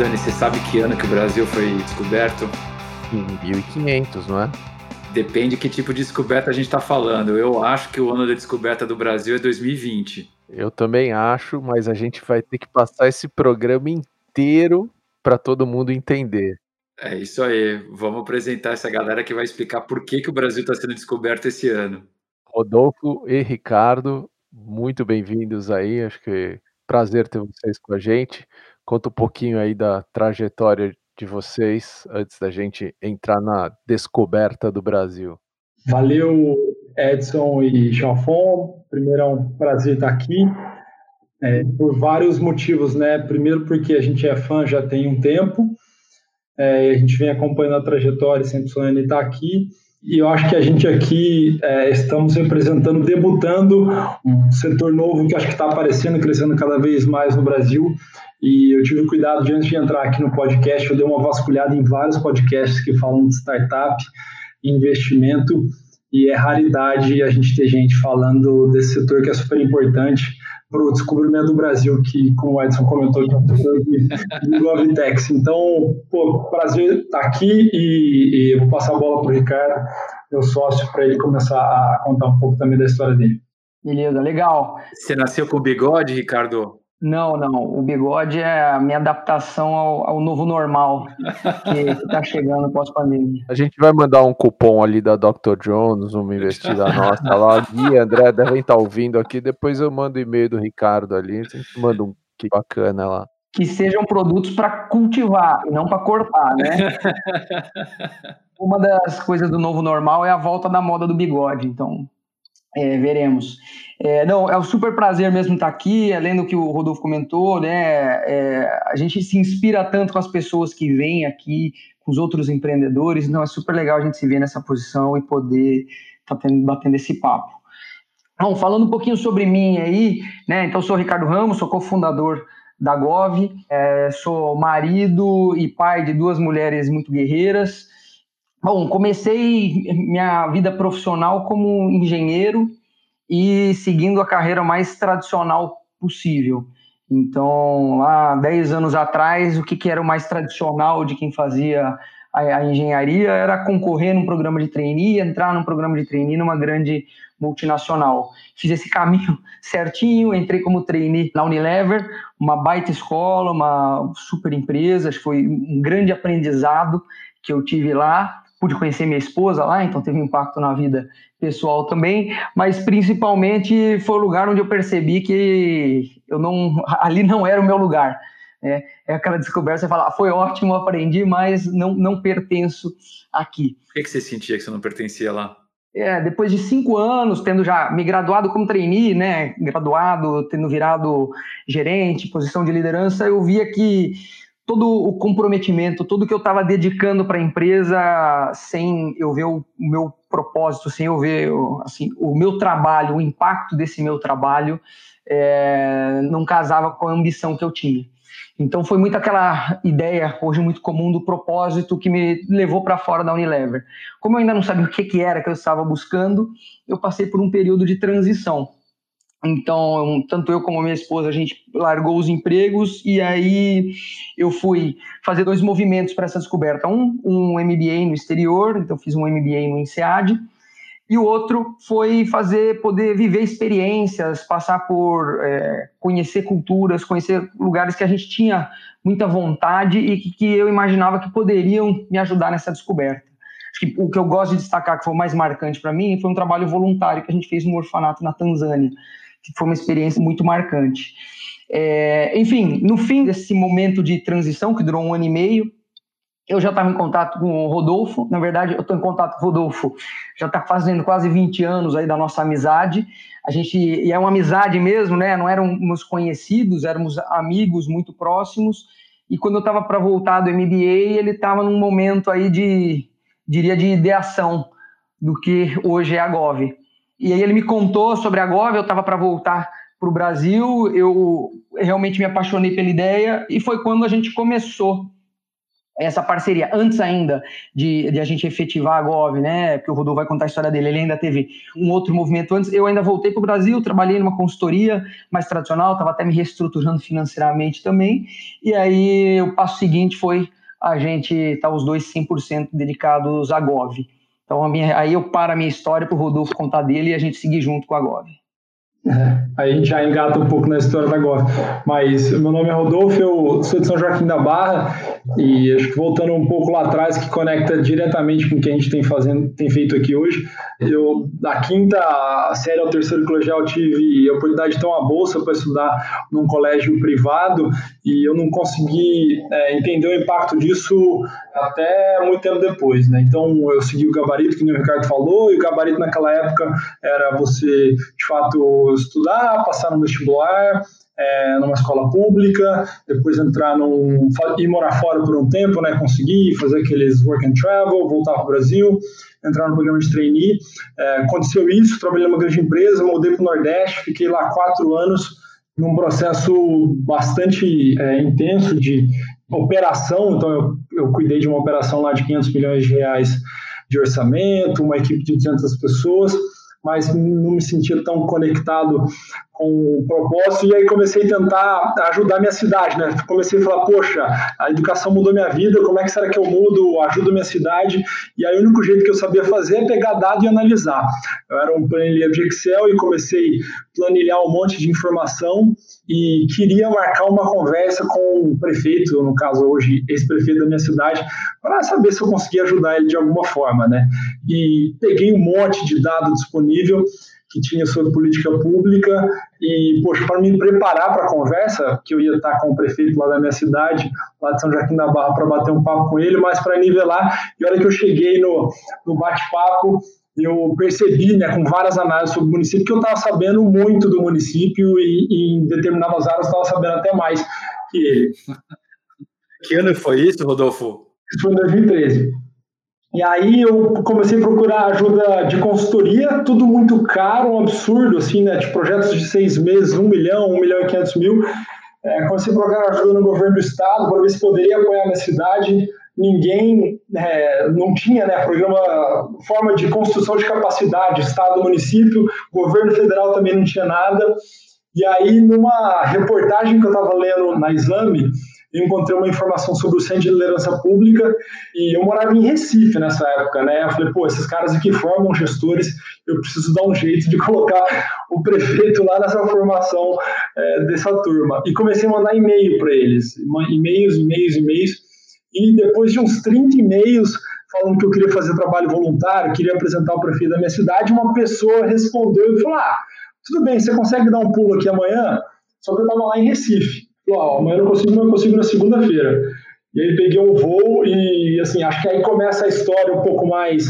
Dani, você sabe que ano que o Brasil foi descoberto? Em 1500, não é? Depende que tipo de descoberta a gente está falando. Eu acho que o ano da descoberta do Brasil é 2020. Eu também acho, mas a gente vai ter que passar esse programa inteiro para todo mundo entender. É isso aí. Vamos apresentar essa galera que vai explicar por que, que o Brasil está sendo descoberto esse ano. Rodolfo e Ricardo, muito bem-vindos aí. Acho que prazer ter vocês com a gente. Conta um pouquinho aí da trajetória de vocês antes da gente entrar na descoberta do Brasil. Valeu, Edson e Chafon. Primeiro é um prazer estar aqui. É, por vários motivos, né? Primeiro porque a gente é fã já tem um tempo, é, a gente vem acompanhando a trajetória, sempre sonhando estar aqui. E eu acho que a gente aqui é, estamos representando, debutando um setor novo que acho que está aparecendo, crescendo cada vez mais no Brasil. E eu tive cuidado de, antes de entrar aqui no podcast, eu dei uma vasculhada em vários podcasts que falam de startup, investimento, e é raridade a gente ter gente falando desse setor que é super importante para o descobrimento do Brasil, que, como o Edson comentou, que é um setor de GovTex. Então, pô, prazer estar aqui e, e vou passar a bola para o Ricardo, meu sócio, para ele começar a contar um pouco também da história dele. Beleza, legal. Você nasceu com bigode, Ricardo? Não, não. O bigode é a minha adaptação ao, ao novo normal que está chegando pós-pandemia. A gente vai mandar um cupom ali da Dr. Jones, uma investida nossa lá. Gui e André devem estar tá ouvindo aqui. Depois eu mando o e-mail do Ricardo ali. A gente manda um que bacana lá. Que sejam produtos para cultivar e não para cortar, né? uma das coisas do novo normal é a volta da moda do bigode. Então, é, veremos. É, não, é um super prazer mesmo estar aqui, além do que o Rodolfo comentou, né? É, a gente se inspira tanto com as pessoas que vêm aqui, com os outros empreendedores, então é super legal a gente se ver nessa posição e poder estar tá batendo esse papo. Bom, falando um pouquinho sobre mim aí, né? Então, sou Ricardo Ramos, sou cofundador da Gov, é, sou marido e pai de duas mulheres muito guerreiras. Bom, comecei minha vida profissional como engenheiro e seguindo a carreira mais tradicional possível. Então, lá 10 anos atrás, o que, que era o mais tradicional de quem fazia a, a, engenharia era concorrer num programa de trainee, entrar num programa de trainee numa grande multinacional. Fiz esse caminho certinho, entrei como trainee na Unilever, uma baita escola, uma super empresa, foi um grande aprendizado que eu tive lá pude conhecer minha esposa lá, então teve um impacto na vida pessoal também, mas principalmente foi o lugar onde eu percebi que eu não, ali não era o meu lugar. É, é aquela descoberta, você fala, ah, foi ótimo, aprendi, mas não, não pertenço aqui. Por que, que você sentia que você não pertencia lá? É, depois de cinco anos, tendo já me graduado como trainee, né, graduado, tendo virado gerente, posição de liderança, eu via que todo o comprometimento, tudo que eu estava dedicando para a empresa, sem eu ver o meu propósito, sem eu ver assim, o meu trabalho, o impacto desse meu trabalho, é, não casava com a ambição que eu tinha. Então foi muito aquela ideia, hoje muito comum, do propósito que me levou para fora da Unilever. Como eu ainda não sabia o que, que era que eu estava buscando, eu passei por um período de transição então, tanto eu como minha esposa, a gente largou os empregos e aí eu fui fazer dois movimentos para essa descoberta. Um, um MBA no exterior, então fiz um MBA no INSEAD, e o outro foi fazer, poder viver experiências, passar por é, conhecer culturas, conhecer lugares que a gente tinha muita vontade e que, que eu imaginava que poderiam me ajudar nessa descoberta. Acho que o que eu gosto de destacar, que foi o mais marcante para mim, foi um trabalho voluntário que a gente fez no orfanato na Tanzânia que foi uma experiência muito marcante. É, enfim, no fim desse momento de transição, que durou um ano e meio, eu já estava em contato com o Rodolfo. Na verdade, eu estou em contato com o Rodolfo já está fazendo quase 20 anos aí da nossa amizade. A gente e é uma amizade mesmo, né? Não éramos conhecidos, éramos amigos muito próximos. E quando eu estava para voltar do MBA, ele estava num momento aí de, diria, de ideação do que hoje é a Gov. E aí ele me contou sobre a Gov, eu estava para voltar para o Brasil, eu realmente me apaixonei pela ideia e foi quando a gente começou essa parceria, antes ainda de, de, a gente efetivar a Gov, né? Porque o Rodolfo vai contar a história dele, ele ainda teve um outro movimento antes. Eu ainda voltei para o Brasil, trabalhei numa consultoria mais tradicional, estava até me reestruturando financeiramente também. E aí o passo seguinte foi a gente estar tá os dois 100% dedicados à Gov. Então minha, aí eu paro a minha história para o Rodolfo contar dele e a gente seguir junto com a Gov. É, aí a gente já engata um pouco na história da GOF. Mas meu nome é Rodolfo, eu sou de São Joaquim da Barra e acho que voltando um pouco lá atrás, que conecta diretamente com o que a gente tem, fazendo, tem feito aqui hoje. Eu, da quinta série ao terceiro colegial, tive a oportunidade de ter uma bolsa para estudar num colégio privado e eu não consegui é, entender o impacto disso até muito tempo depois. Né? Então eu segui o gabarito, que o Ricardo falou, e o gabarito naquela época era você, de fato, estudar, passar no vestibular, é, numa escola pública, depois entrar num. ir morar fora por um tempo, né? Conseguir fazer aqueles work and travel, voltar para o Brasil, entrar no programa de trainee. É, aconteceu isso, trabalhei numa grande empresa, mudei para o Nordeste, fiquei lá quatro anos num processo bastante é, intenso de operação. Então, eu, eu cuidei de uma operação lá de 500 milhões de reais de orçamento, uma equipe de 200 pessoas mas não me sentia tão conectado com o propósito, e aí comecei a tentar ajudar minha cidade, né? Comecei a falar, poxa, a educação mudou minha vida, como é que será que eu mudo, ajudo minha cidade? E aí o único jeito que eu sabia fazer é pegar dado e analisar. Eu era um planilheiro de Excel e comecei a planilhar um monte de informação e queria marcar uma conversa com o prefeito, no caso hoje ex-prefeito da minha cidade, para saber se eu conseguia ajudar ele de alguma forma, né? E peguei um monte de dado disponível que tinha sobre política pública e, poxa, para me preparar para a conversa, que eu ia estar com o prefeito lá da minha cidade, lá de São Joaquim da Barra, para bater um papo com ele, mas para nivelar, e a hora que eu cheguei no, no bate-papo, eu percebi, né, com várias análises sobre o município, que eu estava sabendo muito do município e, e em determinadas áreas estava sabendo até mais que ele. Que ano foi isso, Rodolfo? Isso foi em 2013. E aí eu comecei a procurar ajuda de consultoria, tudo muito caro, um absurdo, assim, né? De projetos de seis meses, um milhão, um milhão e quinhentos mil. É, comecei a procurar ajuda no governo do estado para ver se poderia apoiar a minha cidade. Ninguém, é, não tinha, né, programa, forma de construção de capacidade, estado, município, governo federal também não tinha nada. E aí, numa reportagem que eu estava lendo na eu encontrei uma informação sobre o Centro de Liderança Pública e eu morava em Recife nessa época, né? Eu falei, pô, esses caras aqui formam gestores, eu preciso dar um jeito de colocar o prefeito lá nessa formação é, dessa turma. E comecei a mandar e-mail para eles, e-mails, e-mails, e-mails, e depois de uns 30 e-mails falando que eu queria fazer trabalho voluntário, queria apresentar o prefeito da minha cidade, uma pessoa respondeu e falou, ah, tudo bem, você consegue dar um pulo aqui amanhã? Só que eu estava lá em Recife amanhã eu não consigo, mas eu consigo na segunda-feira. E aí peguei um voo e, assim, acho que aí começa a história um pouco mais,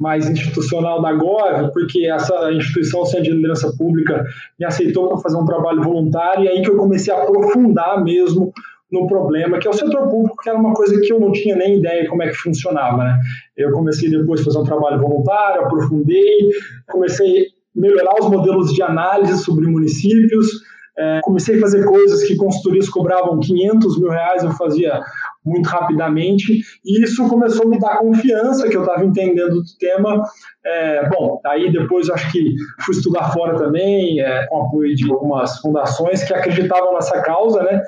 mais institucional da GOV, porque essa instituição de Liderança Pública me aceitou para fazer um trabalho voluntário e aí que eu comecei a aprofundar mesmo no problema, que é o setor público, que era uma coisa que eu não tinha nem ideia como é que funcionava, né? Eu comecei depois a fazer um trabalho voluntário, aprofundei, comecei a melhorar os modelos de análise sobre municípios, é, comecei a fazer coisas que consultorias cobravam 500 mil reais, eu fazia muito rapidamente, e isso começou a me dar confiança que eu estava entendendo do tema. É, bom, aí depois acho que fui estudar fora também, é, com apoio de algumas fundações que acreditavam nessa causa, né?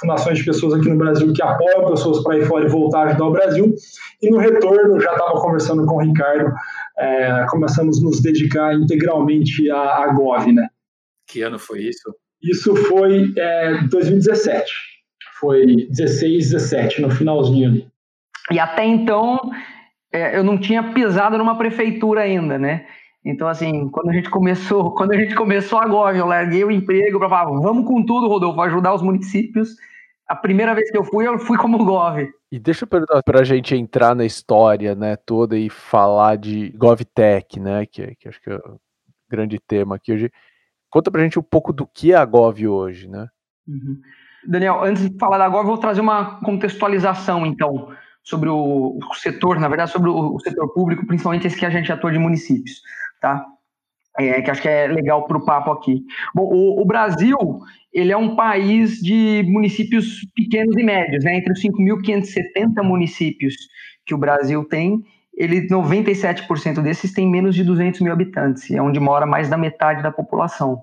Fundações de pessoas aqui no Brasil que apoiam pessoas para ir fora e voltar a ajudar o Brasil. E no retorno, já estava conversando com o Ricardo, é, começamos a nos dedicar integralmente à, à GOV, né? Que ano foi isso? Isso foi é, 2017. Foi 16, 17, no finalzinho ali. E até então, é, eu não tinha pisado numa prefeitura ainda, né? Então, assim, quando a gente começou, quando a gente começou agora, eu larguei o emprego para falar, vamos com tudo, Rodolfo, ajudar os municípios. A primeira vez que eu fui, eu fui como Gov. E deixa eu perguntar para a gente entrar na história, né, toda e falar de GovTech, né, que, que acho que é o grande tema aqui hoje. Conta pra gente um pouco do que é a Gov hoje, né? Uhum. Daniel, antes de falar da Gov, vou trazer uma contextualização, então, sobre o, o setor, na verdade, sobre o, o, setor público, principalmente esse que a gente atua de municípios, tá? é, que acho que é legal para o papo aqui. Bom, o, o, Brasil ele é um país de municípios pequenos e médios, né? Entre os 5.570 municípios que o Brasil tem, ele 97% desses tem menos de 200 mil habitantes, é onde mora mais da metade da população.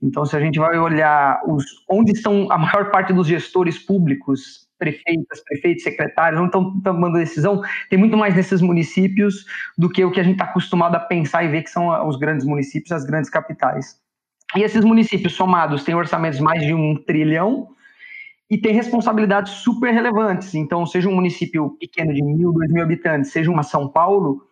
Então, se a gente vai olhar os, onde estão a maior parte dos gestores públicos, prefeitas, prefeitos, secretários, onde estão tomando decisão, tem muito mais nesses municípios do que o que a gente está acostumado a pensar e ver que são os grandes municípios, as grandes capitais. E esses municípios somados têm orçamentos mais de um trilhão e têm responsabilidades super relevantes. Então, seja um município pequeno de mil, dois mil habitantes, seja uma São Paulo,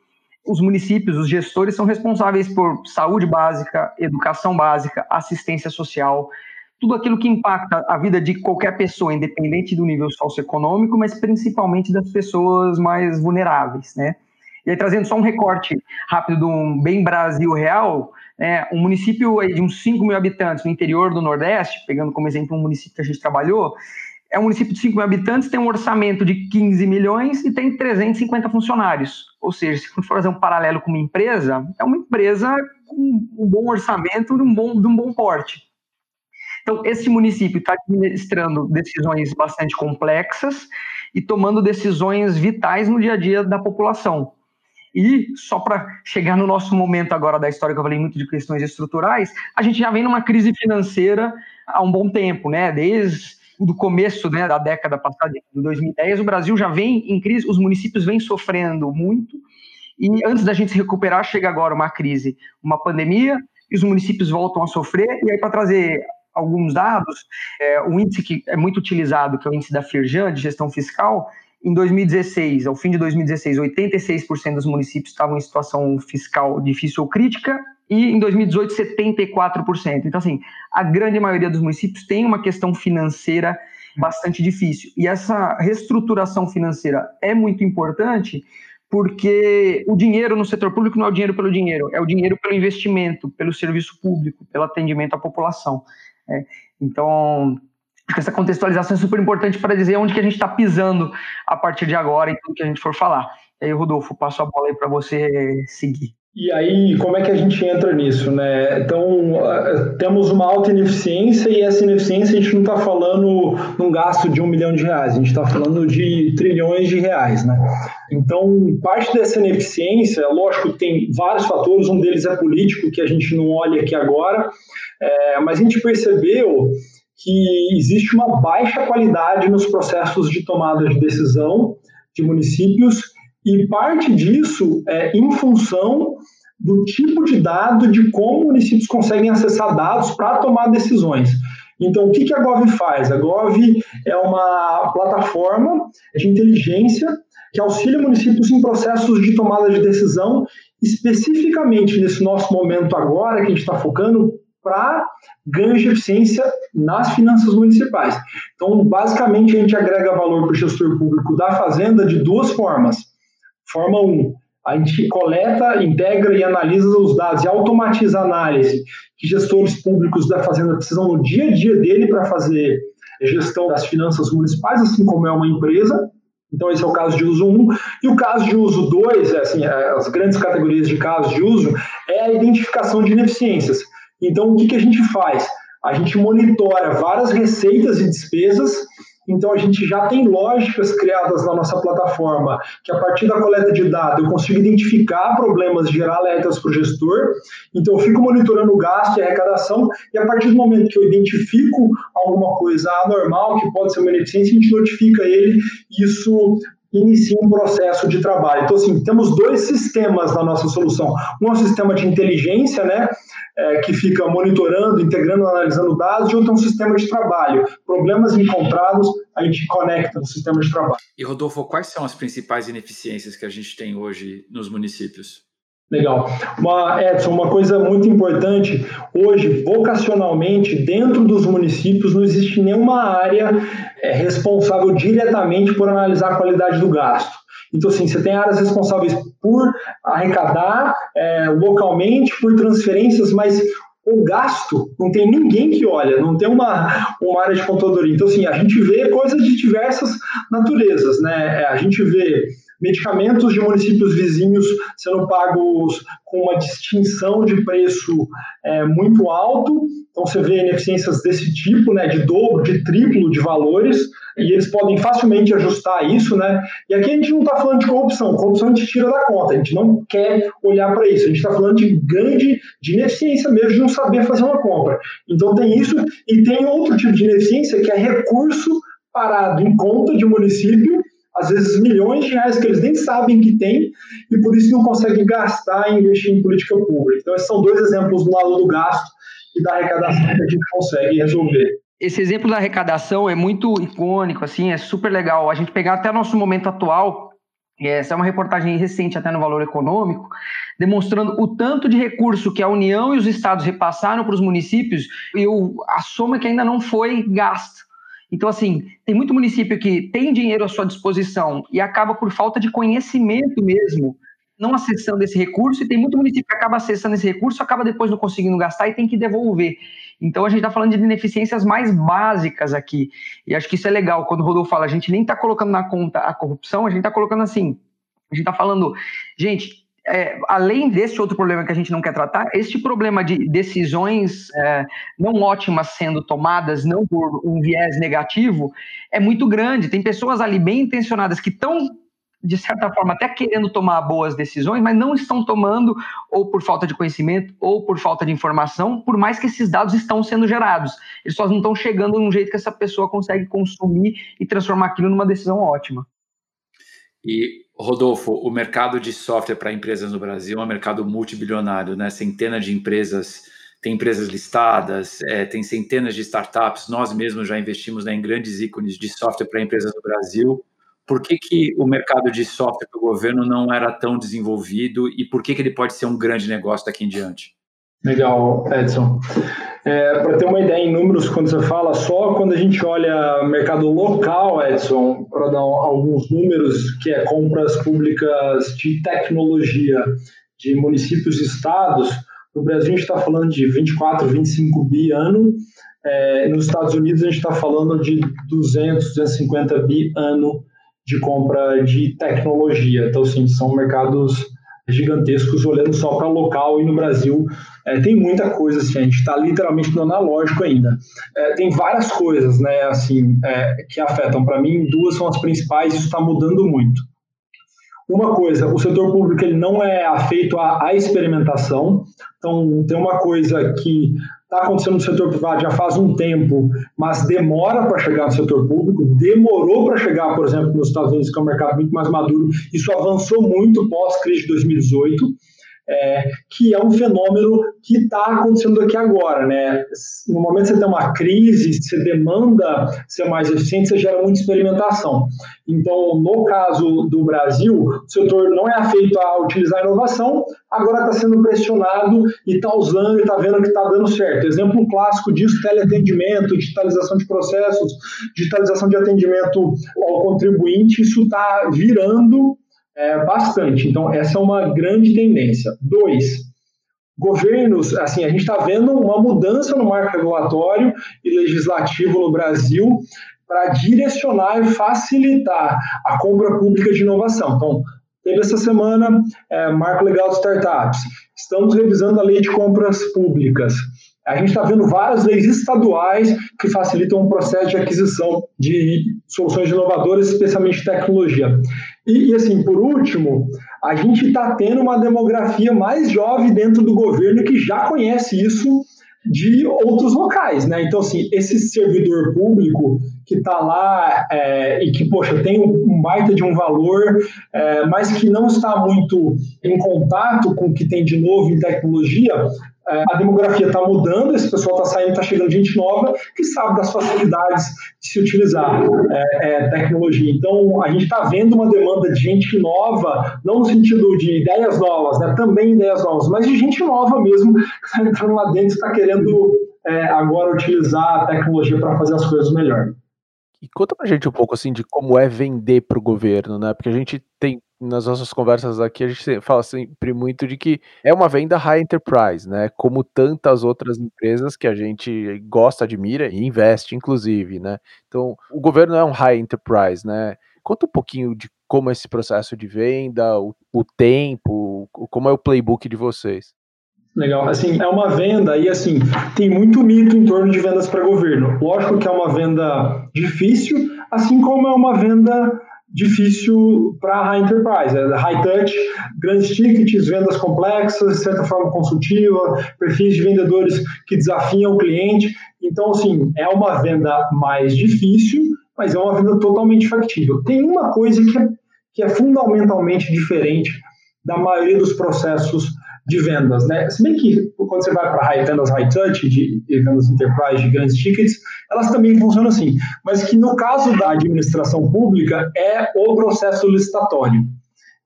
os municípios, os gestores são responsáveis por saúde básica, educação básica, assistência social, tudo aquilo que impacta a vida de qualquer pessoa, independente do nível socioeconômico, mas principalmente das pessoas mais vulneráveis, né? E aí, trazendo só um recorte rápido um bem Brasil real, né, um município de uns 5 mil habitantes no interior do Nordeste, pegando como exemplo um município que a gente trabalhou, é um município de 5 mil habitantes, tem um orçamento de 15 milhões e tem 350 funcionários. Ou seja, se for fazer um paralelo com uma empresa, é uma empresa com um bom orçamento de um bom, de um bom porte. Então, esse município está administrando decisões bastante complexas e tomando decisões vitais no dia a dia da população. E só para chegar no nosso momento agora da história, que eu falei muito de questões estruturais, a gente já vem numa crise financeira há um bom tempo, né? Desde do começo né, da década passada, de 2010, o Brasil já vem em crise, os municípios vêm sofrendo muito, e antes da gente se recuperar, chega agora uma crise, uma pandemia, e os municípios voltam a sofrer, e aí para trazer alguns dados, é, o índice que é muito utilizado, que é o índice da Firjan, de gestão fiscal, em 2016, ao fim de 2016, 86% dos municípios estavam em situação fiscal difícil ou crítica, e em 2018, 74%. Então, assim, a grande maioria dos municípios tem uma questão financeira bastante difícil. E essa reestruturação financeira é muito importante porque o dinheiro no setor público não é o dinheiro pelo dinheiro, é o dinheiro pelo investimento, pelo serviço público, pelo atendimento à população. É, então, essa contextualização é super importante para dizer onde que a gente está pisando a partir de agora e tudo que a gente for falar. E aí, Rodolfo, passo a bola aí para você seguir. E aí, como é que a gente entra nisso, né? Então, temos uma alta ineficiência e essa ineficiência a gente não está falando num gasto de um milhão de reais, a gente está falando de trilhões de reais, né? Então, parte dessa ineficiência, lógico, tem vários fatores, um deles é político, que a gente não olha aqui agora, é, mas a gente percebeu que existe uma baixa qualidade nos processos de tomada de decisão de municípios e parte disso é em função do tipo de dado de como municípios conseguem acessar dados para tomar decisões. Então, o que a Gov faz? A Gov é uma plataforma de inteligência que auxilia municípios em processos de tomada de decisão, especificamente nesse nosso momento agora, que a gente está focando para ganho de eficiência nas finanças municipais. Então, basicamente, a gente agrega valor para o gestor público da Fazenda de duas formas. Forma 1, um, a gente coleta, integra e analisa os dados e automatiza a análise que gestores públicos da Fazenda precisam no dia a dia dele para fazer gestão das finanças municipais, assim como é uma empresa. Então, esse é o caso de uso 1. E o caso de uso 2, é assim, é, as grandes categorias de casos de uso, é a identificação de ineficiências. Então, o que, que a gente faz? A gente monitora várias receitas e despesas então, a gente já tem lógicas criadas na nossa plataforma, que a partir da coleta de dados eu consigo identificar problemas, gerar alertas para o gestor. Então, eu fico monitorando o gasto e a arrecadação, e a partir do momento que eu identifico alguma coisa anormal, que pode ser uma ineficiência, a gente notifica ele, isso inicia um processo de trabalho. Então, assim, temos dois sistemas na nossa solução. Um é um sistema de inteligência, né, é, que fica monitorando, integrando, analisando dados, e outro é um sistema de trabalho. Problemas encontrados, a gente conecta no sistema de trabalho. E, Rodolfo, quais são as principais ineficiências que a gente tem hoje nos municípios? Legal. Uma, Edson, uma coisa muito importante, hoje, vocacionalmente, dentro dos municípios, não existe nenhuma área é, responsável diretamente por analisar a qualidade do gasto. Então, assim, você tem áreas responsáveis por arrecadar é, localmente, por transferências, mas o gasto não tem ninguém que olha, não tem uma, uma área de contadoria. Então, assim, a gente vê coisas de diversas naturezas, né? É, a gente vê medicamentos de municípios vizinhos sendo pagos com uma distinção de preço é, muito alto. Então você vê ineficiências desse tipo, né, de dobro, de triplo de valores, e eles podem facilmente ajustar isso, né? E aqui a gente não está falando de corrupção, corrupção a gente tira da conta, a gente não quer olhar para isso, a gente está falando de grande de ineficiência mesmo, de não saber fazer uma compra. Então tem isso, e tem outro tipo de ineficiência que é recurso parado em conta de município, às vezes milhões de reais que eles nem sabem que tem e por isso não conseguem gastar e investir em política pública. Então, esses são dois exemplos do lado do gasto e da arrecadação que a gente consegue resolver. Esse exemplo da arrecadação é muito icônico, assim, é super legal. A gente pegar até nosso momento atual, essa é uma reportagem recente até no Valor Econômico, demonstrando o tanto de recurso que a União e os estados repassaram para os municípios e a soma que ainda não foi gasta. Então, assim, tem muito município que tem dinheiro à sua disposição e acaba por falta de conhecimento mesmo, não acessando esse recurso, e tem muito município que acaba acessando esse recurso, acaba depois não conseguindo gastar e tem que devolver. Então, a gente está falando de ineficiências mais básicas aqui. E acho que isso é legal. Quando o Rodolfo fala, a gente nem está colocando na conta a corrupção, a gente está colocando assim. A gente está falando, gente, é, além desse outro problema que a gente não quer tratar, este problema de decisões é, não ótimas sendo tomadas, não por um viés negativo, é muito grande. Tem pessoas ali bem intencionadas que estão, de certa forma, até querendo tomar boas decisões, mas não estão tomando, ou por falta de conhecimento, ou por falta de informação, por mais que esses dados estão sendo gerados. Eles só não estão chegando num jeito que essa pessoa consegue consumir e transformar aquilo numa decisão ótima. E Rodolfo, o mercado de software para empresas no Brasil é um mercado multibilionário, né? Centenas de empresas, tem empresas listadas, é, tem centenas de startups. Nós mesmos já investimos né, em grandes ícones de software para empresas no Brasil. Por que, que o mercado de software para o governo não era tão desenvolvido e por que, que ele pode ser um grande negócio daqui em diante? Legal, Edson. É, Para ter uma ideia em números, quando você fala só quando a gente olha mercado local, Edson, para dar alguns números, que é compras públicas de tecnologia de municípios e estados, no Brasil a gente está falando de 24, 25 bi ano, é, nos Estados Unidos a gente está falando de 200, 250 bi ano de compra de tecnologia. Então, sim, são mercados gigantescos olhando só para local e no Brasil é, tem muita coisa assim, a gente está literalmente no analógico ainda. É, tem várias coisas, né, assim, é, que afetam. Para mim, duas são as principais. Isso está mudando muito. Uma coisa, o setor público ele não é afeito à, à experimentação. Então, tem uma coisa que está acontecendo no setor privado já faz um tempo, mas demora para chegar no setor público, demorou para chegar, por exemplo, nos Estados Unidos, que é um mercado muito mais maduro. Isso avançou muito pós-crise de 2018 é, que é um fenômeno que está acontecendo aqui agora. Né? No momento que você tem uma crise, você demanda ser mais eficiente, você gera muita experimentação. Então, no caso do Brasil, o setor não é afeito a utilizar a inovação, agora está sendo pressionado e está usando e está vendo que está dando certo. Exemplo clássico disso, teleatendimento, digitalização de processos, digitalização de atendimento ao contribuinte, isso está virando é, bastante. Então, essa é uma grande tendência. Dois, governos, assim, a gente está vendo uma mudança no marco regulatório e legislativo no Brasil para direcionar e facilitar a compra pública de inovação. Então, teve essa semana é, marco legal de startups. Estamos revisando a lei de compras públicas. A gente está vendo várias leis estaduais que facilitam o processo de aquisição de soluções inovadoras, especialmente tecnologia. E, e, assim, por último, a gente está tendo uma demografia mais jovem dentro do governo que já conhece isso de outros locais, né? Então, assim, esse servidor público que está lá é, e que, poxa, tem um baita de um valor, é, mas que não está muito em contato com o que tem de novo em tecnologia, a demografia está mudando, esse pessoal está saindo, está chegando gente nova que sabe das facilidades de se utilizar é, é, tecnologia. Então, a gente está vendo uma demanda de gente nova, não no sentido de ideias novas, né, também ideias novas, mas de gente nova mesmo, que está entrando lá dentro e está querendo é, agora utilizar a tecnologia para fazer as coisas melhor. E conta pra gente um pouco assim de como é vender para o governo, né? Porque a gente tem nas nossas conversas aqui, a gente fala sempre muito de que é uma venda high enterprise, né? Como tantas outras empresas que a gente gosta, admira e investe, inclusive, né? Então, o governo é um high enterprise, né? Conta um pouquinho de como é esse processo de venda, o, o tempo, como é o playbook de vocês. Legal. Assim, é uma venda e assim, tem muito mito em torno de vendas para governo. Lógico que é uma venda difícil, assim como é uma venda difícil para high enterprise, é high touch, grandes tickets, vendas complexas, de certa forma consultiva, perfis de vendedores que desafiam o cliente. Então, assim, é uma venda mais difícil, mas é uma venda totalmente factível. Tem uma coisa que é, que é fundamentalmente diferente da maioria dos processos de vendas, né? Se bem que quando você vai para vendas high touch, de, de vendas enterprise de grandes tickets, elas também funcionam assim, mas que no caso da administração pública é o processo licitatório.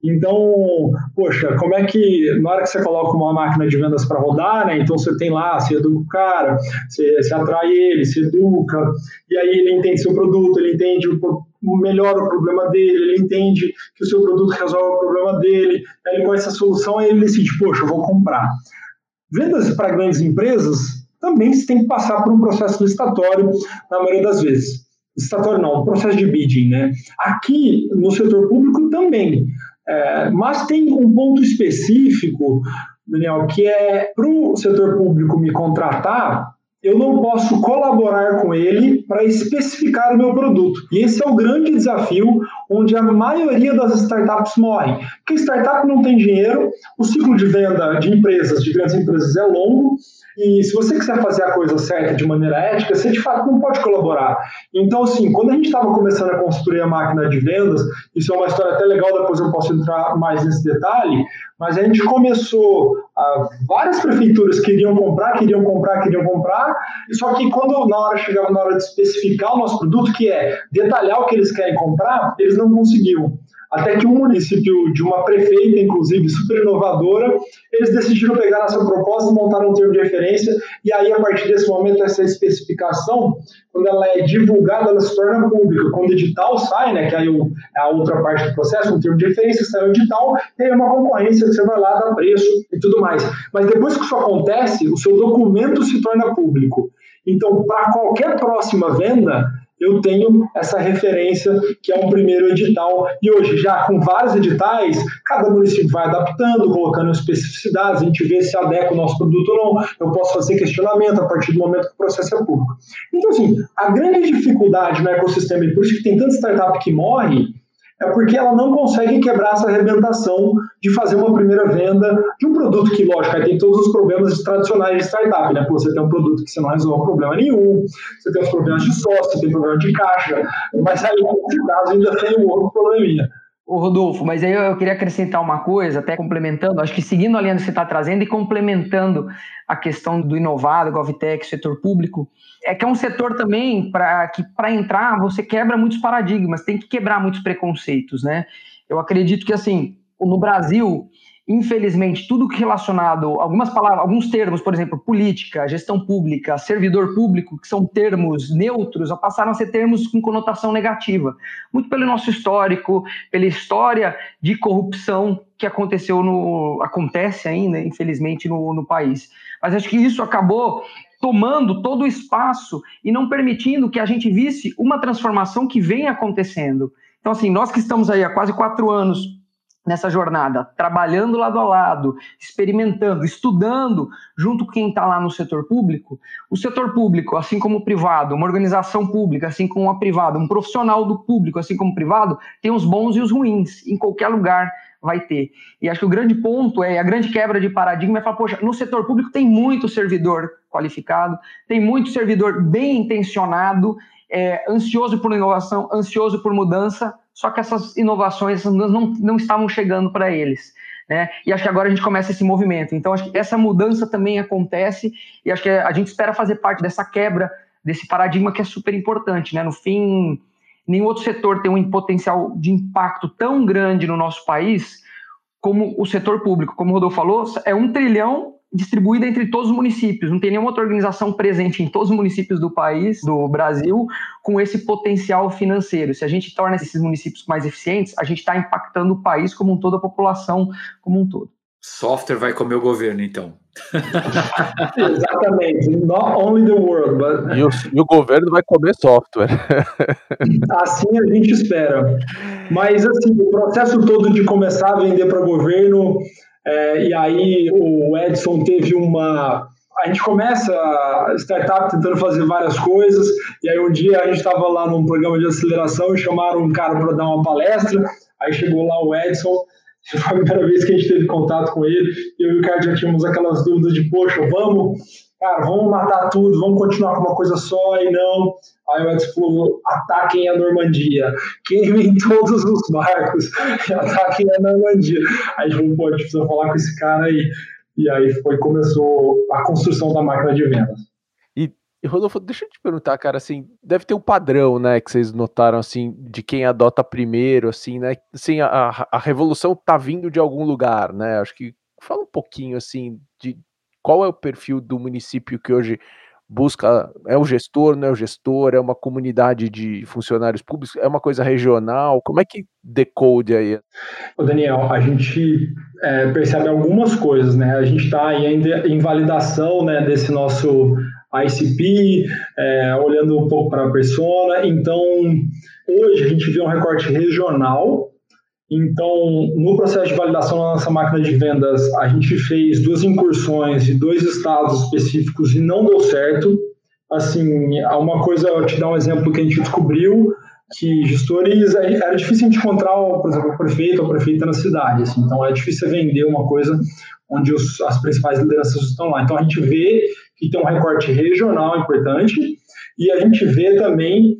Então, poxa, como é que na hora que você coloca uma máquina de vendas para rodar, né? Então você tem lá, você educa o cara, você, você atrai ele, você educa, e aí ele entende seu produto, ele entende o, melhor o problema dele, ele entende que o seu produto resolve o problema dele, aí ele conhece a solução e ele decide, poxa, eu vou comprar. Vendas para grandes empresas também se tem que passar por um processo licitatório na maioria das vezes. Licitatório não, processo de bidding, né? Aqui no setor público também. É, mas tem um ponto específico, Daniel, que é para o setor público me contratar, eu não posso colaborar com ele para especificar o meu produto. E esse é o grande desafio onde a maioria das startups morrem. Porque startup não tem dinheiro, o ciclo de venda de empresas, de grandes empresas, é longo, e se você quiser fazer a coisa certa de maneira ética, você de fato não pode colaborar. Então, assim, quando a gente estava começando a construir a máquina de vendas, isso é uma história até legal, depois eu posso entrar mais nesse detalhe, mas a gente começou, a, várias prefeituras queriam comprar, queriam comprar, queriam comprar, só que quando na hora chegava na hora de especificar o nosso produto, que é detalhar o que eles querem comprar, eles não conseguiam. Até que um município de uma prefeita, inclusive, super inovadora, eles decidiram pegar essa proposta, montar um termo de referência, e aí, a partir desse momento, essa especificação, quando ela é divulgada, ela se torna pública. Quando o edital sai, né, que aí é a outra parte do processo, um termo de referência, sai o edital, tem uma concorrência que você vai lá, dá preço e tudo mais. Mas depois que isso acontece, o seu documento se torna público. Então, para qualquer próxima venda, eu tenho essa referência que é um primeiro edital. E hoje, já com vários editais, cada município vai adaptando, colocando especificidades, a gente vê se adequa o nosso produto ou não. Eu posso fazer questionamento a partir do momento que o processo é público. Então, assim, a grande dificuldade no ecossistema, e por isso que tem tanta startup que morre, é porque ela não consegue quebrar essa arrebentação de fazer uma primeira venda de um produto que, lógico, tem todos os problemas tradicionais de startup, né? Pô, você tem um produto que você não resolve problema nenhum, você tem os problemas de sócio, você tem problema de caixa, mas aí, nesse caso, ainda tem um outro probleminha. Ô Rodolfo, mas aí eu queria acrescentar uma coisa, até complementando, acho que seguindo a linha que você está trazendo e complementando a questão do inovado, GovTech, setor público, é que é um setor também para que para entrar você quebra muitos paradigmas, tem que quebrar muitos preconceitos, né? Eu acredito que assim, no Brasil, infelizmente, tudo que relacionado, algumas palavras, alguns termos, por exemplo, política, gestão pública, servidor público, que são termos neutros, passaram a ser termos com conotação negativa. Muito pelo nosso histórico, pela história de corrupção que aconteceu no. acontece ainda, infelizmente, no, no país. Mas acho que isso acabou tomando todo o espaço e não permitindo que a gente visse uma transformação que vem acontecendo. Então, assim, nós que estamos aí há quase quatro anos nessa jornada, trabalhando lado a lado, experimentando, estudando junto com quem está lá no setor público, o setor público, assim como o privado, uma organização pública, assim como a privada, um profissional do público, assim como o privado, tem os bons e os ruins, em qualquer lugar vai ter. E acho que o grande ponto é a grande quebra de paradigma é falar, poxa, no setor público tem muito servidor qualificado, tem muito servidor bem intencionado, é, ansioso por inovação, ansioso por mudança, só que essas inovações não, não estavam chegando para eles. Né? E acho que agora a gente começa esse movimento. Então, acho que essa mudança também acontece e acho que a gente espera fazer parte dessa quebra desse paradigma que é super importante. Né? No fim, nenhum outro setor tem um potencial de impacto tão grande no nosso país como o setor público. Como o Rodolfo falou, é um trilhão distribuída entre todos os municípios. Não tem nenhuma outra organização presente em todos os municípios do país, do Brasil, com esse potencial financeiro. Se a gente torna esses municípios mais eficientes, a gente está impactando o país como um todo, a população como um todo. Software vai comer o governo, então. Exatamente. Not only the world, but... e, o, e o governo vai comer software. assim a gente espera. Mas assim, o processo todo de começar a vender para o governo, é, e aí o Edson teve uma a gente começa a startup tentando fazer várias coisas, e aí um dia a gente estava lá num programa de aceleração e chamaram um cara para dar uma palestra, aí chegou lá o Edson, foi a primeira vez que a gente teve contato com ele, e eu e o Ricardo já tínhamos aquelas dúvidas de, poxa, vamos, cara, vamos matar tudo, vamos continuar com uma coisa só, e não. Aí o Edson falou, ataquem a Normandia, queimem todos os barcos, e ataquem a Normandia. Aí a gente falou, pô, a gente precisa falar com esse cara aí. E aí foi começou a construção da máquina de vendas. E, e Rodolfo, deixa eu te perguntar, cara, assim, deve ter um padrão, né, que vocês notaram, assim, de quem adota primeiro, assim, né, assim, a, a revolução tá vindo de algum lugar, né, acho que fala um pouquinho, assim, de qual é o perfil do município que hoje busca, é o gestor, não é o gestor, é uma comunidade de funcionários públicos, é uma coisa regional, como é que decode aí? O Daniel, a gente é, percebe algumas coisas, né? A gente está ainda em validação né, desse nosso ICP, é, olhando um pouco para a persona. Então, hoje a gente vê um recorte regional. Então, no processo de validação da nossa máquina de vendas, a gente fez duas incursões em dois estados específicos e não deu certo. Assim, uma coisa, eu te dar um exemplo que a gente descobriu, que gestores era difícil a gente encontrar, por exemplo, o prefeito ou a prefeita na cidade, assim, então é difícil vender uma coisa onde os, as principais lideranças estão lá. Então a gente vê que tem um recorte regional importante e a gente vê também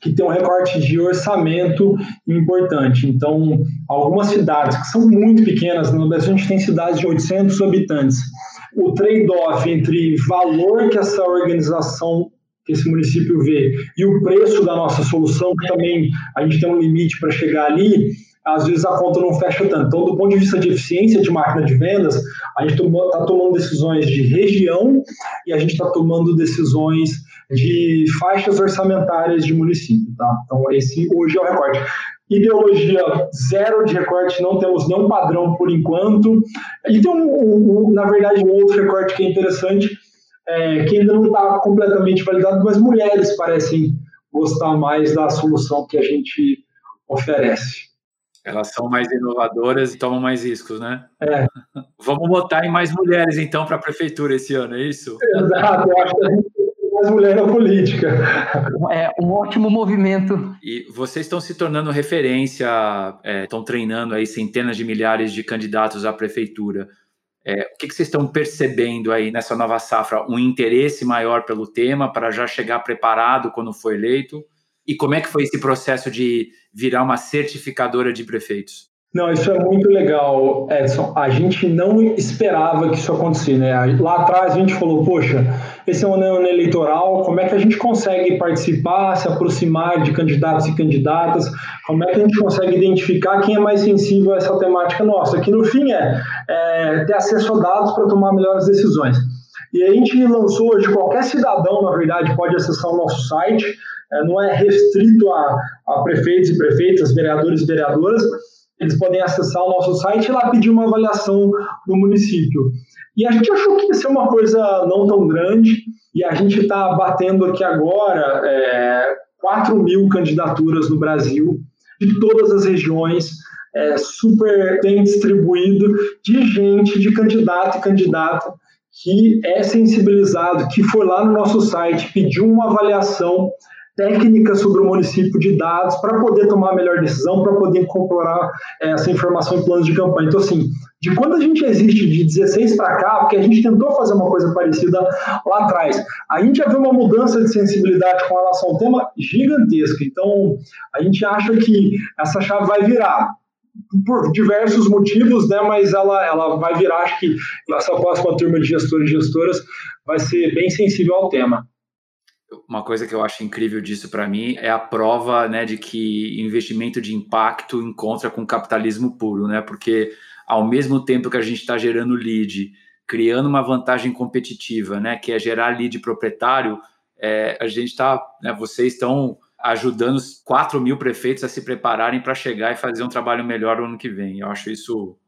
que tem um recorte de orçamento importante. Então, algumas cidades que são muito pequenas, no Brasil a gente tem cidades de 800 habitantes. O trade-off entre valor que essa organização que esse município vê e o preço da nossa solução, que também a gente tem um limite para chegar ali, às vezes a conta não fecha tanto. Então, do ponto de vista de eficiência de máquina de vendas, a gente está tomando decisões de região e a gente está tomando decisões de faixas orçamentárias de município. Tá? Então, esse hoje é o recorte. Ideologia zero de recorte, não temos nenhum padrão por enquanto. E tem, um, um, na verdade, um outro recorte que é interessante, é, que ainda não está completamente validado, mas mulheres parecem gostar mais da solução que a gente oferece. Elas são mais inovadoras e tomam mais riscos, né? É. Vamos botar em mais mulheres, então, para a prefeitura esse ano, é isso? Exato, eu acho que a gente tem mais mulher na política. É um ótimo movimento. E vocês estão se tornando referência, é, estão treinando aí centenas de milhares de candidatos à prefeitura. É, o que, que, vocês estão percebendo aí nessa nova safra? Um interesse maior pelo tema para já chegar preparado quando for eleito? E como é que foi esse processo de virar uma certificadora de prefeitos? Não, isso é muito legal, Edson. A gente não esperava que isso acontecesse, né? Lá atrás a gente falou, poxa, esse é um ano eleitoral, como é que a gente consegue participar, se aproximar de candidatos e candidatas? Como é que a gente consegue identificar quem é mais sensível a essa temática nossa? Que no fim é, é ter acesso a dados para tomar melhores decisões. E a gente lançou hoje, qualquer cidadão, na verdade, pode acessar o nosso site, não é restrito a, a prefeitos e prefeitas, vereadores e vereadoras, eles podem acessar o nosso site e lá pedir uma avaliação no município. E a gente achou que ia ser uma coisa não tão grande, e a gente está batendo aqui agora é, 4 mil candidaturas no Brasil, de todas as regiões, é, super bem distribuído, de gente, de candidato e candidata que é sensibilizado, que foi lá no nosso site, pediu uma avaliação técnica sobre o município de dados para poder tomar a melhor decisão, para poder incorporar é, essa informação em planos de campanha. Então, assim, de quando a gente existe de 16 para cá, porque a gente tentou fazer uma coisa parecida lá atrás, a gente já viu uma mudança de sensibilidade com relação ao tema gigantesca. Então, a gente acha que essa chave vai virar por diversos motivos, né, mas ela, ela vai virar, acho que essa próxima turma de gestores e gestoras vai ser bem sensível ao tema uma coisa que eu acho incrível disso para mim é a prova né, de que investimento de impacto encontra com capitalismo puro, né? Porque ao mesmo tempo que a gente está gerando lead, criando uma vantagem competitiva, né? Que é gerar lead proprietário, é, a gente está, né, vocês estão ajudando os 4 mil prefeitos a se prepararem para chegar e fazer um trabalho melhor no ano que vem. Eu acho isso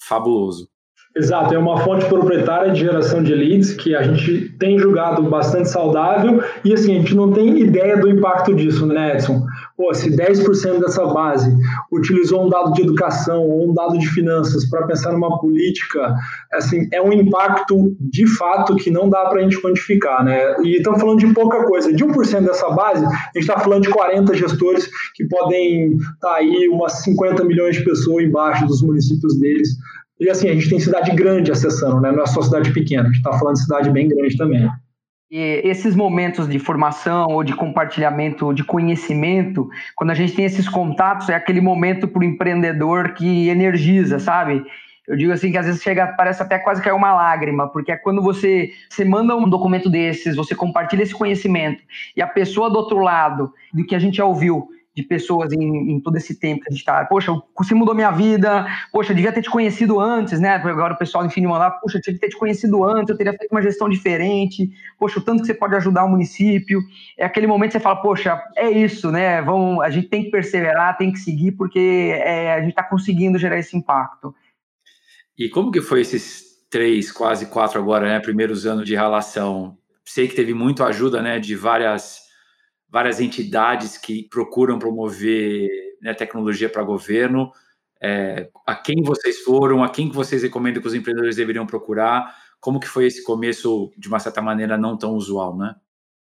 fabuloso. Exato, é uma fonte proprietária de geração de leads que a gente tem julgado bastante saudável e assim, a gente não tem ideia do impacto disso, né, Edson? Pô, se 10% dessa base utilizou um dado de educação ou um dado de finanças para pensar numa política, assim, é um impacto de fato que não dá para a gente quantificar, né? E estamos falando de pouca coisa. De 1% dessa base, a gente está falando de 40 gestores que podem estar tá aí umas 50 milhões de pessoas embaixo dos municípios deles e assim, a gente tem cidade grande acessando, né? não é só cidade pequena, a gente está falando de cidade bem grande também. E esses momentos de formação ou de compartilhamento de conhecimento, quando a gente tem esses contatos, é aquele momento para o empreendedor que energiza, sabe? Eu digo assim que às vezes chega, parece até quase que é uma lágrima, porque é quando você, você manda um documento desses, você compartilha esse conhecimento, e a pessoa do outro lado, do que a gente já ouviu, de pessoas em, em, todo esse tempo que a gente está. Poxa, você mudou minha vida. Poxa, devia ter te conhecido antes, né? Agora o pessoal, enfim, mandar, poxa, eu tinha que ter te conhecido antes, eu teria feito uma gestão diferente. Poxa, o tanto que você pode ajudar o município. É aquele momento que você fala, poxa, é isso, né? Vamos, a gente tem que perseverar, tem que seguir, porque é, a gente está conseguindo gerar esse impacto. E como que foi esses três, quase quatro agora, né? Primeiros anos de relação? Sei que teve muito ajuda, né? De várias várias entidades que procuram promover né, tecnologia para governo. É, a quem vocês foram, a quem que vocês recomendam que os empreendedores deveriam procurar? Como que foi esse começo, de uma certa maneira, não tão usual, né?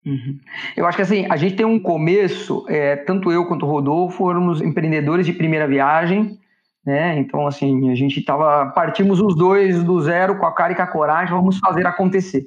Uhum. Eu acho que assim, a gente tem um começo, é, tanto eu quanto o Rodolfo fomos empreendedores de primeira viagem, né? Então, assim, a gente tava, partimos os dois do zero com a cara e com a coragem, vamos fazer acontecer.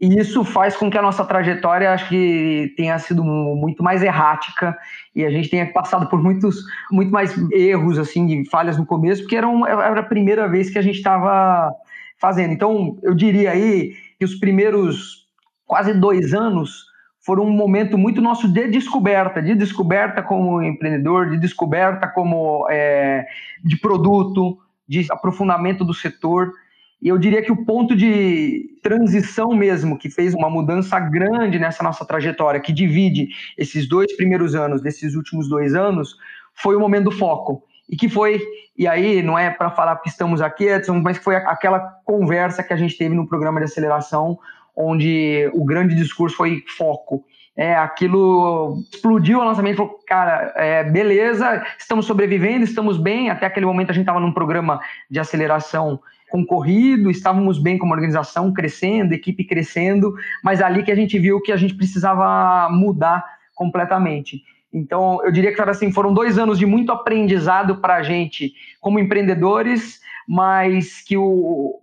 E isso faz com que a nossa trajetória, acho que tenha sido muito mais errática e a gente tenha passado por muitos, muito mais erros, assim, falhas no começo, porque era, um, era a primeira vez que a gente estava fazendo. Então, eu diria aí que os primeiros quase dois anos foram um momento muito nosso de descoberta, de descoberta como empreendedor, de descoberta como é, de produto, de aprofundamento do setor. E eu diria que o ponto de transição mesmo, que fez uma mudança grande nessa nossa trajetória, que divide esses dois primeiros anos desses últimos dois anos, foi o momento do foco. E que foi, e aí não é para falar que estamos aqui, Edson, mas foi aquela conversa que a gente teve no programa de aceleração, onde o grande discurso foi foco. É, aquilo explodiu a nossa mente, falou, cara, é, beleza, estamos sobrevivendo, estamos bem, até aquele momento a gente estava num programa de aceleração concorrido, estávamos bem como organização, crescendo, equipe crescendo, mas ali que a gente viu que a gente precisava mudar completamente. Então, eu diria que assim, foram dois anos de muito aprendizado para a gente como empreendedores, mas que o,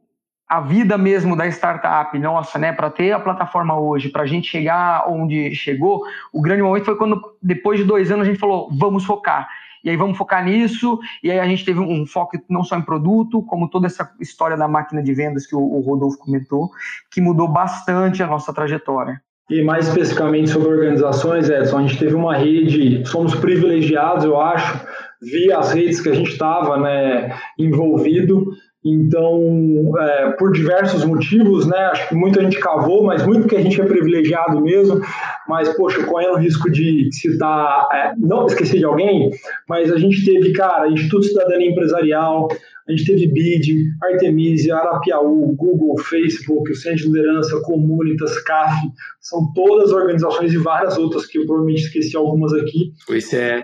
a vida mesmo da startup, nossa, né, para ter a plataforma hoje, para a gente chegar onde chegou, o grande momento foi quando, depois de dois anos, a gente falou, vamos focar e aí vamos focar nisso, e aí a gente teve um foco não só em produto, como toda essa história da máquina de vendas que o, Rodolfo comentou, que mudou bastante a nossa trajetória. E mais especificamente sobre organizações, Edson, a gente teve uma rede, somos privilegiados, eu acho, via as redes que a gente estava né, envolvido, então, é, por diversos motivos, né? Acho que muita gente cavou, mas muito que a gente é privilegiado mesmo. Mas, poxa, correndo o risco de citar, é, não esquecer de alguém, mas a gente teve, cara, Instituto Cidadania Empresarial, a gente teve BID, Artemisia, Arapiaú, Google, Facebook, o Centro de Liderança, Comunitas, CAF, são todas organizações e várias outras que eu provavelmente esqueci algumas aqui. O ICE. É,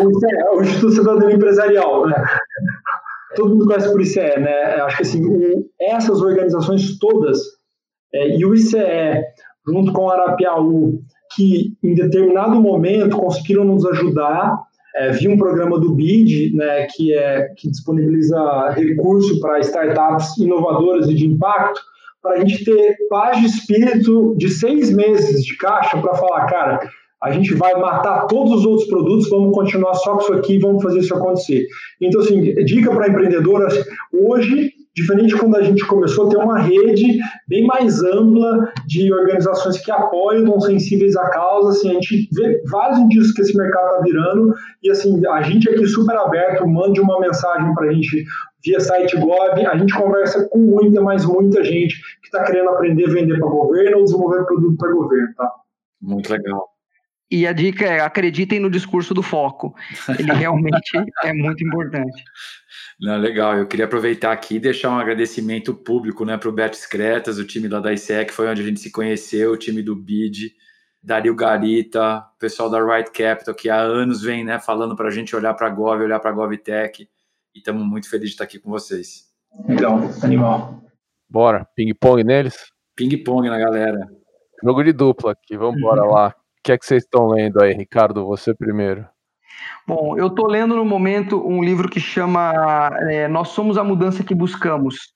o ICE, o Instituto Cidadania Empresarial, né? Todo mundo conhece por ICE, né? Acho que assim, o, essas organizações todas, é, e o ICE, junto com a Arapiaú, que em determinado momento conseguiram nos ajudar, é, via um programa do BID, né, que, é, que disponibiliza recurso para startups inovadoras e de impacto, para a gente ter paz de espírito de seis meses de caixa para falar, cara, a gente vai matar todos os outros produtos, vamos continuar só com isso aqui, vamos fazer isso acontecer. Então, assim, dica para empreendedoras, hoje, diferente quando a gente começou a ter uma rede bem mais ampla de organizações que apoiam, estão sensíveis à causa, assim, a gente vê vários indícios que esse mercado está virando, e assim, a gente aqui super aberto, mande uma mensagem para a gente via site Gov, a gente conversa com muita, mas muita gente que está querendo aprender a vender para governo ou desenvolver produto para governo, tá? Muito legal. E a dica é acreditem no discurso do foco. Ele realmente é muito importante. Não, legal, eu queria aproveitar aqui e deixar um agradecimento público né, para o Beto Scretas, o time lá da ICE, que foi onde a gente se conheceu, o time do BID, Dario Garita, o pessoal da Right Capital, que há anos vem né, falando para a gente olhar para a Gov, olhar para a GovTech, e estamos muito felizes de estar aqui com vocês. Legal, animal. Bora, ping-pong neles? Ping-pong na galera. Jogo de dupla aqui, vamos embora uhum. lá. Que é que vocês estão lendo aí, Ricardo? Você primeiro. Bom, eu estou lendo no momento um livro que chama é, Nós Somos a Mudança que Buscamos.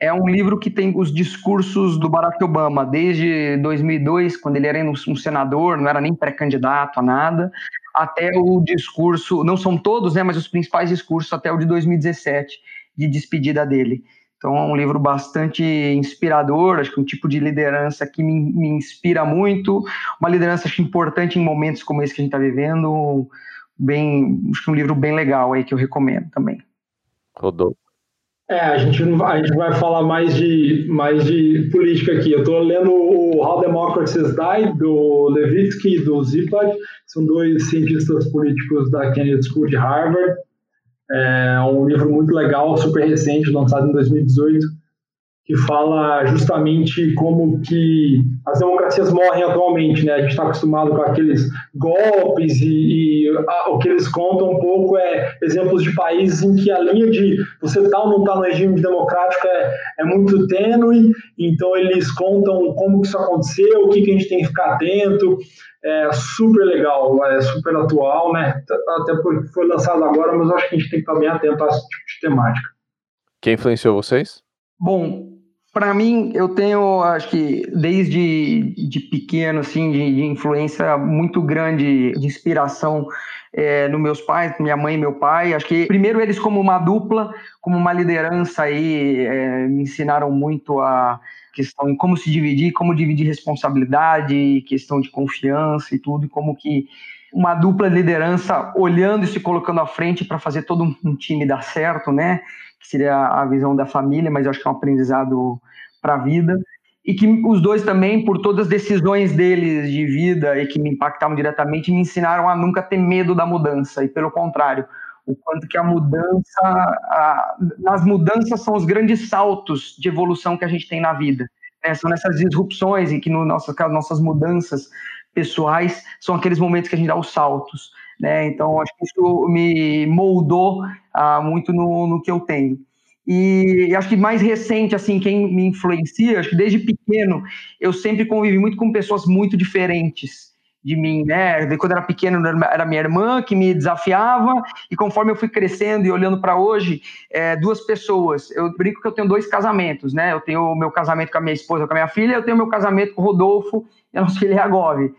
É um livro que tem os discursos do Barack Obama, desde 2002, quando ele era um senador, não era nem pré-candidato a nada, até o discurso, não são todos, né, mas os principais discursos até o de 2017, de despedida dele. Então é um livro bastante inspirador, acho que um tipo de liderança que me, me inspira muito, uma liderança acho importante em momentos como esse que a gente está vivendo, bem, acho que um livro bem legal aí que eu recomendo também. Rodou. É, a gente, a gente vai falar mais de, mais de política aqui. Eu estou lendo o How Democracies Die, do Levitsky e do Ziplag, são dois cientistas políticos da Kennedy School de Harvard. É um livro muito legal, super recente, lançado em 2018 que fala justamente como que as democracias morrem atualmente, né? A gente está acostumado com aqueles golpes e, e a, o que eles contam um pouco é exemplos de países em que a linha de você está ou não está no regime democrático é, é muito tênue, então eles contam como que isso aconteceu, o que, que a gente tem que ficar atento, é super legal, é super atual, né? Até porque foi lançado agora, mas acho que a gente tem que estar bem atento a esse tipo de temática. Quem influenciou vocês? Bom, para mim, eu tenho, acho que desde de pequeno, assim, de, de influência muito grande, de inspiração é, nos meus pais, minha mãe e meu pai. Acho que primeiro eles como uma dupla, como uma liderança aí, é, me ensinaram muito a questão em como se dividir, como dividir responsabilidade, questão de confiança e tudo, e como que uma dupla liderança olhando e se colocando à frente para fazer todo um time dar certo, né? que seria a visão da família, mas eu acho que é um aprendizado para a vida. E que os dois também, por todas as decisões deles de vida e que me impactaram diretamente, me ensinaram a nunca ter medo da mudança. E pelo contrário, o quanto que a mudança, nas mudanças são os grandes saltos de evolução que a gente tem na vida. Né? São nessas disrupções e que no nosso caso, nossas mudanças pessoais são aqueles momentos que a gente dá os saltos. Né? Então, acho que isso me moldou ah, muito no, no que eu tenho. E acho que mais recente, assim, quem me influencia, acho que desde pequeno, eu sempre convivi muito com pessoas muito diferentes de mim, né? Quando era pequeno, era minha irmã que me desafiava, e conforme eu fui crescendo e olhando para hoje, é, duas pessoas. Eu brinco que eu tenho dois casamentos, né? Eu tenho o meu casamento com a minha esposa, com a minha filha, eu tenho o meu casamento com o Rodolfo e a nossa filha Gove.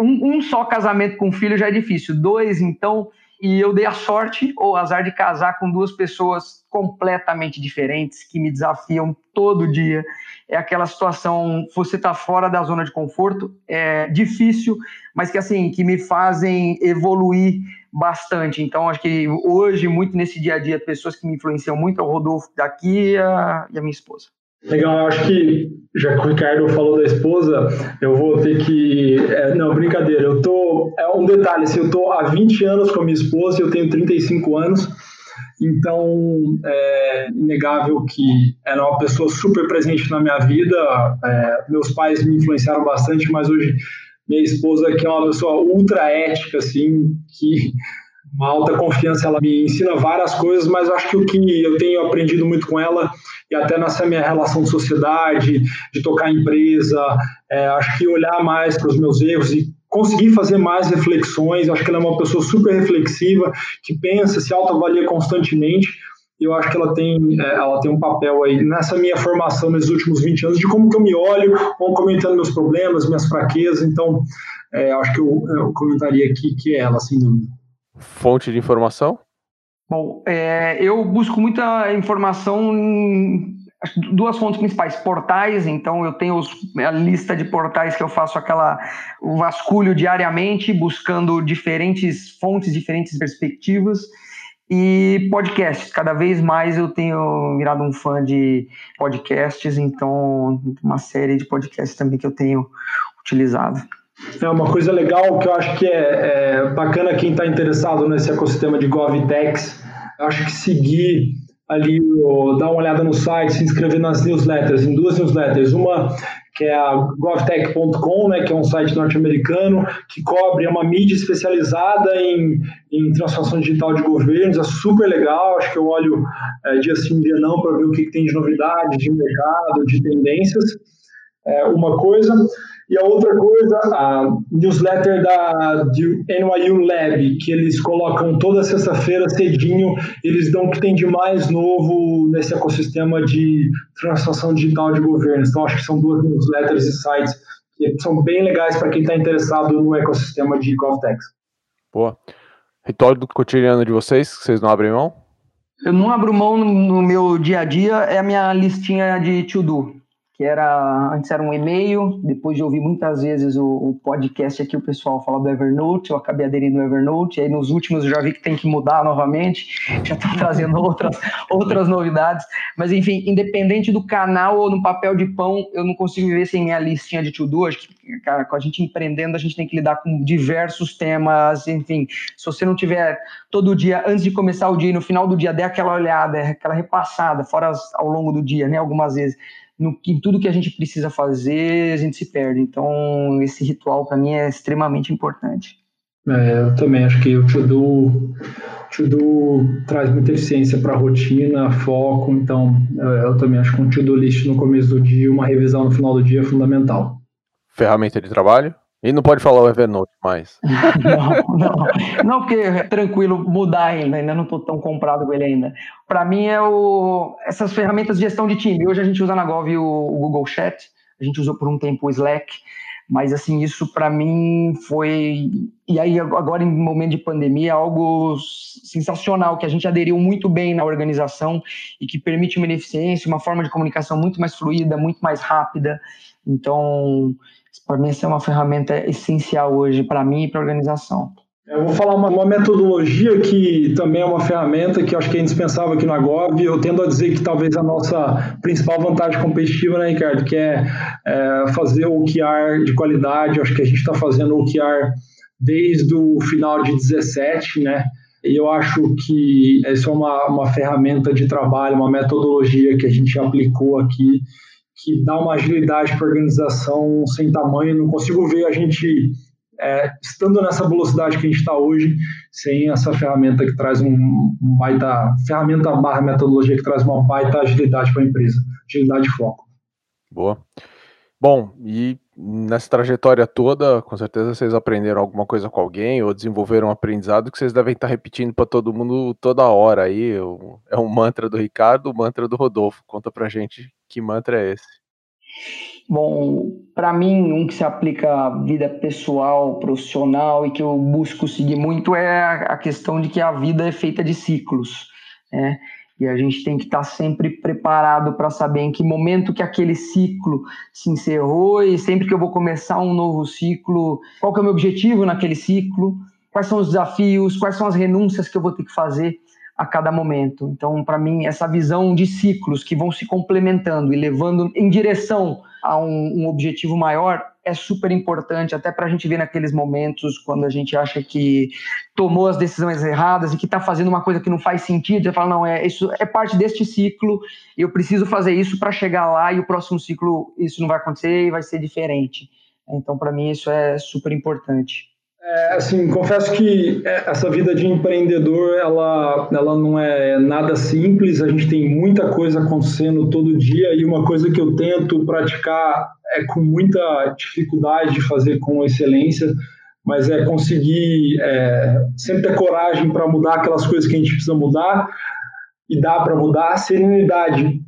Um, um só casamento com filho já é difícil, dois, então, e eu dei a sorte ou azar de casar com duas pessoas completamente diferentes que me desafiam todo dia. É aquela situação, você está fora da zona de conforto, é difícil, mas que assim, que me fazem evoluir bastante. Então, acho que hoje, muito nesse dia a dia, pessoas que me influenciam muito é o Rodolfo daqui e a, e a minha esposa. Legal, eu acho que já que o Ricardo falou da esposa, eu vou ter que. É, não, brincadeira, eu tô. É um detalhe, assim, eu tô há 20 anos com a minha esposa e eu tenho 35 anos, então é inegável que era uma pessoa super presente na minha vida. É, meus pais me influenciaram bastante, mas hoje minha esposa, que é uma pessoa ultra ética, assim, que uma alta confiança, ela me ensina várias coisas, mas acho que o que eu tenho aprendido muito com ela, e até nessa minha relação de sociedade, de tocar empresa, é, acho que olhar mais para os meus erros e conseguir fazer mais reflexões, acho que ela é uma pessoa super reflexiva, que pensa, se autoavalia constantemente, e eu acho que ela tem, é, ela tem um papel aí nessa minha formação nesses últimos 20 anos, de como que eu me olho, como comentando meus problemas, minhas fraquezas, então é, acho que eu, eu comentaria aqui que é ela, sem dúvida. Fonte de informação? Bom, é, eu busco muita informação em duas fontes principais, portais, então eu tenho os, a lista de portais que eu faço aquela o vasculho diariamente, buscando diferentes fontes, diferentes perspectivas, e podcasts, cada vez mais eu tenho virado um fã de podcasts, então uma série de podcasts também que eu tenho utilizado. É uma coisa legal que eu acho que é, é bacana quem está interessado nesse ecossistema de GovTechs. Acho que seguir ali, dar uma olhada no site, se inscrever nas newsletters, em duas newsletters. Uma que é a govtech.com, né, que é um site norte-americano que cobre, é uma mídia especializada em, em transformação digital de governos, é super legal, acho que eu olho é, dia sim, dia não, para ver o que, que, tem de novidade, de mercado, de tendências, é uma coisa. E a outra coisa, a newsletter da NYU Lab, que eles colocam toda sexta-feira cedinho, eles dão o que tem de mais novo nesse ecossistema de transformação digital de governos. Então, acho que são duas newsletters e sites que são bem legais para quem está interessado no ecossistema de GovTechs. Boa. Ritual do cotidiano de vocês, que vocês não abrem mão? Eu não abro mão no meu dia a dia, é a minha listinha de to-do que era antes era um e-mail, depois de ouvir muitas vezes o, o, podcast aqui, o pessoal fala do Evernote, eu acabei aderindo ao Evernote, aí nos últimos eu já vi que tem que mudar novamente, já estou trazendo outras, outras novidades, mas enfim, independente do canal ou no papel de pão, eu não consigo viver sem minha listinha de to-do, acho que, cara, com a gente empreendendo, a gente tem que lidar com diversos temas, enfim, se você não tiver todo dia, antes de começar o dia e no final do dia, der aquela olhada, aquela repassada, fora ao longo do dia, né, algumas vezes, no, em tudo que a gente precisa fazer, a gente se perde. Então, esse ritual para mim é extremamente importante. É, eu também acho que o to-do to traz muita eficiência para a rotina, foco, então é, eu também acho que um to-do list no começo do dia, uma revisão no final do dia é fundamental. Ferramenta de trabalho? E não pode falar o Evernote mais. não, não. Não, porque é tranquilo mudar ainda, ainda não estou tão comprado com ele ainda. Para mim é o essas ferramentas de gestão de time. Hoje a gente usa na Gov o, o Google Chat, a gente usou por um tempo o Slack, mas assim, isso para mim foi e aí agora em momento de pandemia, algo sensacional que a gente aderiu muito bem na organização e que permite uma eficiência, uma forma de comunicação muito mais fluida, muito mais rápida. Então, para mim, essa é uma ferramenta essencial hoje para mim e para a organização. Eu vou falar uma, uma, metodologia que também é uma ferramenta que eu acho que é indispensável aqui na Gov. Eu tendo a dizer que talvez a nossa principal vantagem competitiva, né, Ricardo, que é, é fazer o OKR de qualidade. Eu acho que a gente está fazendo o OKR desde o final de 17, né? E eu acho que essa é uma, uma ferramenta de trabalho, uma metodologia que a gente aplicou aqui que dá uma agilidade para a organização sem tamanho. Não consigo ver a gente é, estando nessa velocidade que a gente está hoje, sem essa ferramenta que traz um, um baita ferramenta barra metodologia que traz uma baita agilidade para a empresa, agilidade e foco. Boa. Bom, e nessa trajetória toda, com certeza vocês aprenderam alguma coisa com alguém ou desenvolveram um aprendizado que vocês devem estar repetindo para todo mundo toda hora aí. É um mantra do Ricardo, o mantra do Rodolfo. Conta pra gente que mantra é esse. Bom, para mim, um que se aplica à vida pessoal, profissional e que eu busco seguir muito é a questão de que a vida é feita de ciclos, né? E a gente tem que estar tá sempre preparado para saber em que momento que aquele ciclo se encerrou e sempre que eu vou começar um novo ciclo, qual que é o meu objetivo naquele ciclo, quais são os desafios, quais são as renúncias que eu vou ter que fazer a cada momento. Então, para mim, essa visão de ciclos que vão se complementando e levando em direção a um, um objetivo maior é super importante, até para a gente ver naqueles momentos quando a gente acha que tomou as decisões erradas e que está fazendo uma coisa que não faz sentido. Você fala, não, é isso é parte deste ciclo, eu preciso fazer isso para chegar lá e o próximo ciclo isso não vai acontecer e vai ser diferente. Então, para mim, isso é super importante. É, assim, confesso que é, essa vida de empreendedor, ela, ela não é nada simples, a gente tem muita coisa acontecendo todo dia e uma coisa que eu tento praticar é com muita dificuldade de fazer com excelência, mas é conseguir é, sempre ter coragem para mudar aquelas coisas que a gente precisa mudar e dá para mudar, serenidade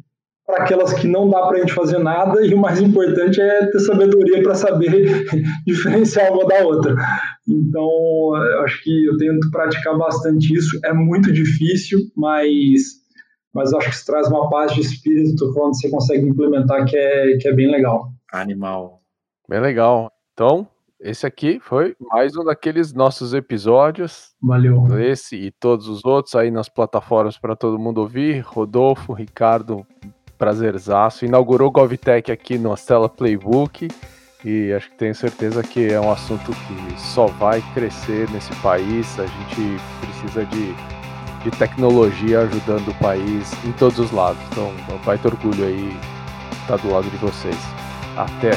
para aquelas que não dá para a gente fazer nada, e o mais importante é ter sabedoria para saber diferenciar uma da outra. Então, eu acho que eu tento praticar bastante isso. É muito difícil, mas, mas acho que isso traz uma paz de espírito quando você consegue implementar, que é, que é bem legal. Animal. Bem legal. Então, esse aqui foi mais um daqueles nossos episódios. Valeu. Esse e todos os outros aí nas plataformas para todo mundo ouvir. Rodolfo, Ricardo, prazerzaço. Inaugurou GovTech aqui no Stella Playbook. e acho que tenho certeza que é um assunto que só vai crescer nesse país. A gente precisa de, de tecnologia ajudando o país em todos os lados. Então, um baita orgulho aí estar do lado de vocês. Até!